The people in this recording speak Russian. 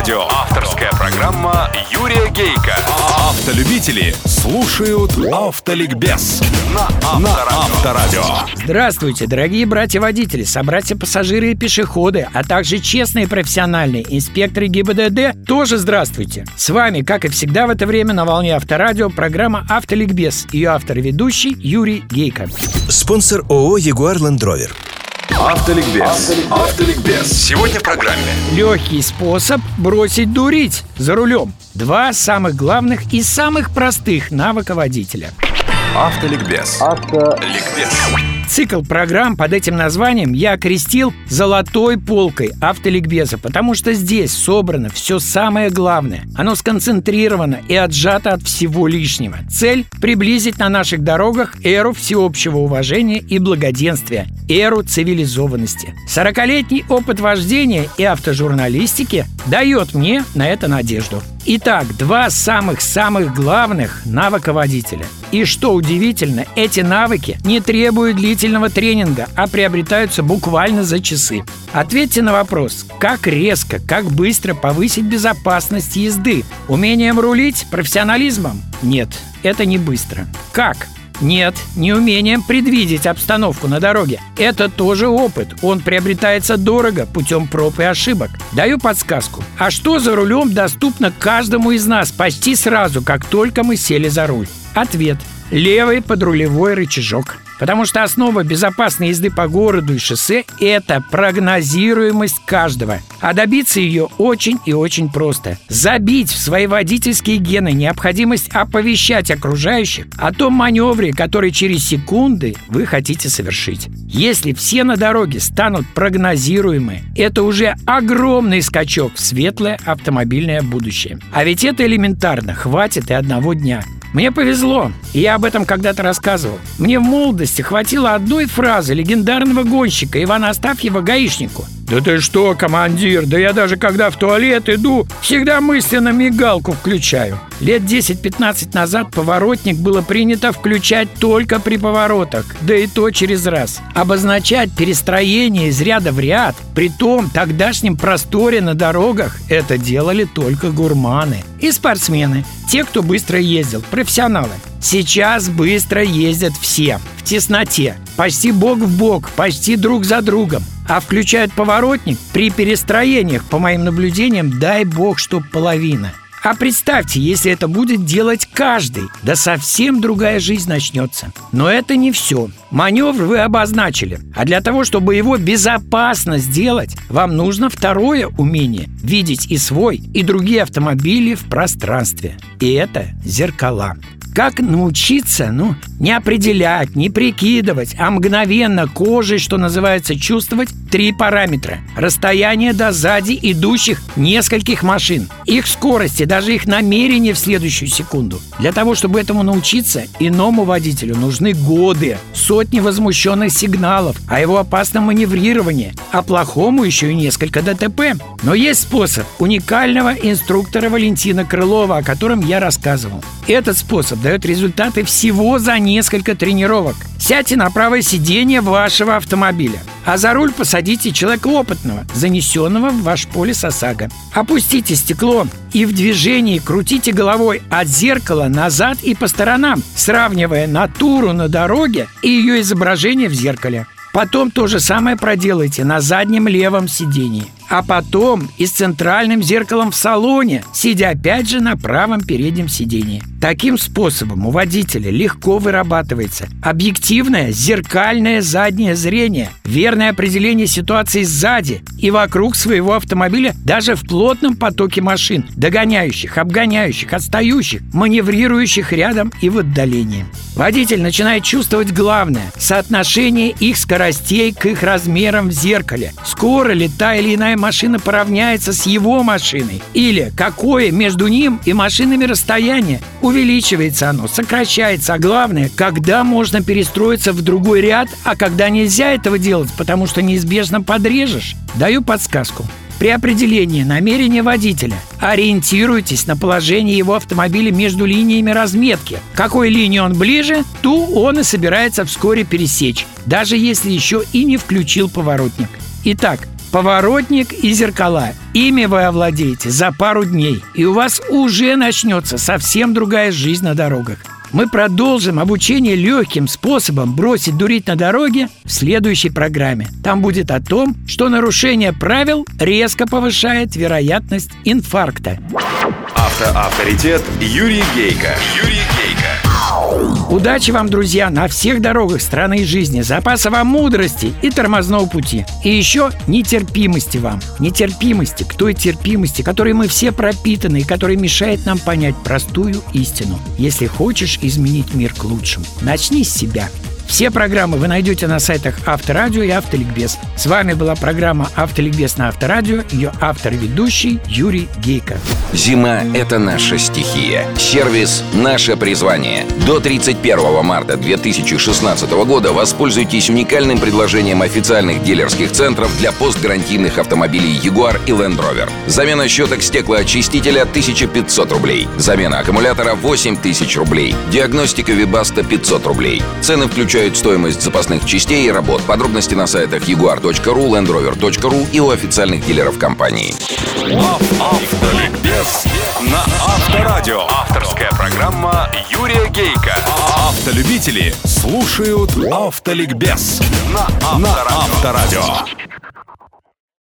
Авторадио. Авторская программа Юрия Гейка. Автолюбители слушают Автоликбез на Авторадио. Здравствуйте, дорогие братья-водители, собратья-пассажиры и пешеходы, а также честные профессиональные инспекторы ГИБДД тоже здравствуйте. С вами, как и всегда в это время на волне Авторадио, программа «Автоликбез». Ее автор и ведущий Юрий Гейко. Спонсор ООО «Ягуар Land Rover». Автоликбез. Автоликбез. Сегодня в программе. Легкий способ бросить дурить за рулем. Два самых главных и самых простых навыка водителя. Автоликбез. Автоликбез. Цикл программ под этим названием я окрестил «Золотой полкой автоликбеза», потому что здесь собрано все самое главное. Оно сконцентрировано и отжато от всего лишнего. Цель – приблизить на наших дорогах эру всеобщего уважения и благоденствия, эру цивилизованности. Сорокалетний опыт вождения и автожурналистики дает мне на это надежду. Итак, два самых-самых главных навыка водителя. И что удивительно, эти навыки не требуют длительного тренинга, а приобретаются буквально за часы. Ответьте на вопрос, как резко, как быстро повысить безопасность езды? Умением рулить? Профессионализмом? Нет, это не быстро. Как? Нет, не умением предвидеть обстановку на дороге. Это тоже опыт. Он приобретается дорого путем проб и ошибок. Даю подсказку. А что за рулем доступно каждому из нас почти сразу, как только мы сели за руль? Ответ. Левый подрулевой рычажок. Потому что основа безопасной езды по городу и шоссе – это прогнозируемость каждого. А добиться ее очень и очень просто. Забить в свои водительские гены необходимость оповещать окружающих о том маневре, который через секунды вы хотите совершить. Если все на дороге станут прогнозируемы, это уже огромный скачок в светлое автомобильное будущее. А ведь это элементарно, хватит и одного дня. Мне повезло, и я об этом когда-то рассказывал. Мне в молодости хватило одной фразы легендарного гонщика Ивана Астафьева гаишнику – «Да ты что, командир, да я даже когда в туалет иду, всегда мысленно мигалку включаю». Лет 10-15 назад поворотник было принято включать только при поворотах, да и то через раз. Обозначать перестроение из ряда в ряд, при том тогдашнем просторе на дорогах, это делали только гурманы и спортсмены, те, кто быстро ездил, профессионалы. Сейчас быстро ездят все, в тесноте, почти бок в бок, почти друг за другом а включают поворотник при перестроениях, по моим наблюдениям, дай бог, что половина. А представьте, если это будет делать каждый, да совсем другая жизнь начнется. Но это не все. Маневр вы обозначили. А для того, чтобы его безопасно сделать, вам нужно второе умение – видеть и свой, и другие автомобили в пространстве. И это зеркала. Как научиться, ну, не определять, не прикидывать, а мгновенно кожей, что называется, чувствовать три параметра. Расстояние до сзади идущих нескольких машин, их скорости, даже их намерения в следующую секунду. Для того, чтобы этому научиться, иному водителю нужны годы, сотни возмущенных сигналов о его опасном маневрировании, а плохому еще и несколько ДТП. Но есть способ уникального инструктора Валентина Крылова, о котором я рассказывал. Этот способ дает результаты всего за несколько тренировок. Сядьте на правое сиденье вашего автомобиля, а за руль посадите человека опытного, занесенного в ваш полис ОСАГО. Опустите стекло и в движении крутите головой от зеркала назад и по сторонам, сравнивая натуру на дороге и ее изображение в зеркале. Потом то же самое проделайте на заднем левом сидении а потом и с центральным зеркалом в салоне, сидя опять же на правом переднем сидении. Таким способом у водителя легко вырабатывается объективное зеркальное заднее зрение, верное определение ситуации сзади и вокруг своего автомобиля даже в плотном потоке машин, догоняющих, обгоняющих, отстающих, маневрирующих рядом и в отдалении. Водитель начинает чувствовать главное – соотношение их скоростей к их размерам в зеркале. Скоро ли та или иная машина поравняется с его машиной. Или какое между ним и машинами расстояние. Увеличивается оно, сокращается. А главное, когда можно перестроиться в другой ряд, а когда нельзя этого делать, потому что неизбежно подрежешь. Даю подсказку. При определении намерения водителя ориентируйтесь на положение его автомобиля между линиями разметки. Какой линии он ближе, ту он и собирается вскоре пересечь, даже если еще и не включил поворотник. Итак, поворотник и зеркала. Ими вы овладеете за пару дней, и у вас уже начнется совсем другая жизнь на дорогах. Мы продолжим обучение легким способом бросить дурить на дороге в следующей программе. Там будет о том, что нарушение правил резко повышает вероятность инфаркта. Автоавторитет Юрий Гейка. Юрий Гейка. Удачи вам, друзья, на всех дорогах страны и жизни, запаса вам мудрости и тормозного пути. И еще нетерпимости вам. Нетерпимости, к той терпимости, которой мы все пропитаны и которая мешает нам понять простую истину. Если хочешь изменить мир к лучшему, начни с себя. Все программы вы найдете на сайтах Авторадио и Автоликбез. С вами была программа Автоликбез на Авторадио, ее автор-ведущий Юрий Гейко. Зима – это наша стихия. Сервис – наше призвание. До 31 марта 2016 года воспользуйтесь уникальным предложением официальных дилерских центров для постгарантийных автомобилей Jaguar и Land Rover. Замена щеток стеклоочистителя – 1500 рублей. Замена аккумулятора – 8000 рублей. Диагностика Вибаста – 500 рублей. Цены включают стоимость запасных частей и работ. Подробности на сайтах jaguar.ru, landrover.ru и у официальных дилеров компании. Автоликбез на Авторадио. Авторская программа Юрия Гейка. Автолюбители слушают Автоликбез на Авторадио.